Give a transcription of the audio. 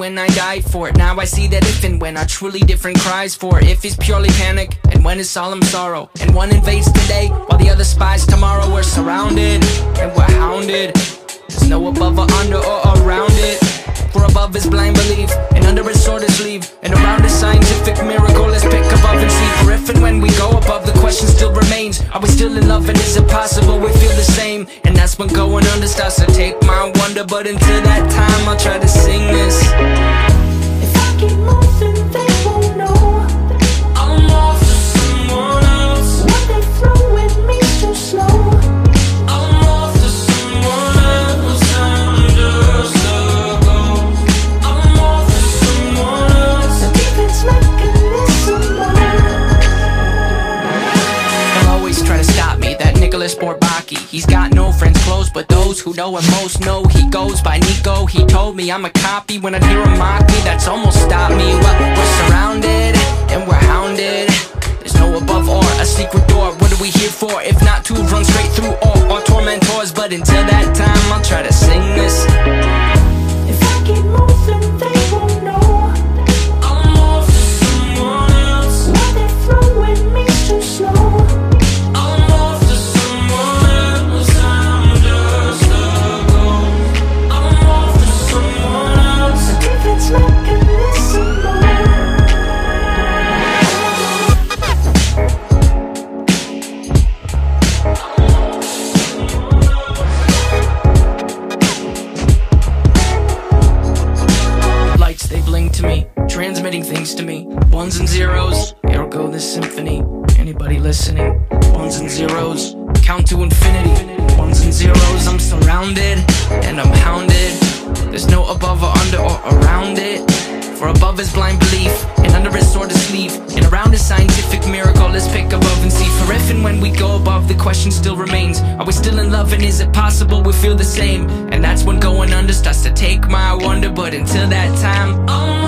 fight for it. Now I see that if and when are truly different cries for it. If it's purely panic, and when it's solemn sorrow. And one invades today, while the other spies tomorrow. We're surrounded, and we're hounded. There's no above or under or around it. For above is blind belief, and under is sword is sleeve, and around is scientific miracle. Let's pick above and see. And when we go above, the question still remains: Are we still in love, and is it possible we feel the same? And that's when going under starts to take my wonder. But until that time, I'll try to sing this. If I keep moving, Nicholas Bourbaki He's got no friends close, but those who know him most know He goes by Nico, he told me I'm a copy. When I hear him mock me, that's almost stopped me. Well, we're surrounded, and we're hounded. There's no above or a secret door. What are we here for, if not to run straight through all things to me. Ones and zeros, ergo this symphony. Anybody listening? Ones and zeros, count to infinity. Ones and zeros, I'm surrounded and I'm hounded. There's no above or under or around it. For above is blind belief, and under is sword is sleeve, and around is scientific miracle. Let's pick above and see. For if and when we go above, the question still remains: Are we still in love, and is it possible we feel the same? And that's when going under starts to take my wonder. But until that time, I'm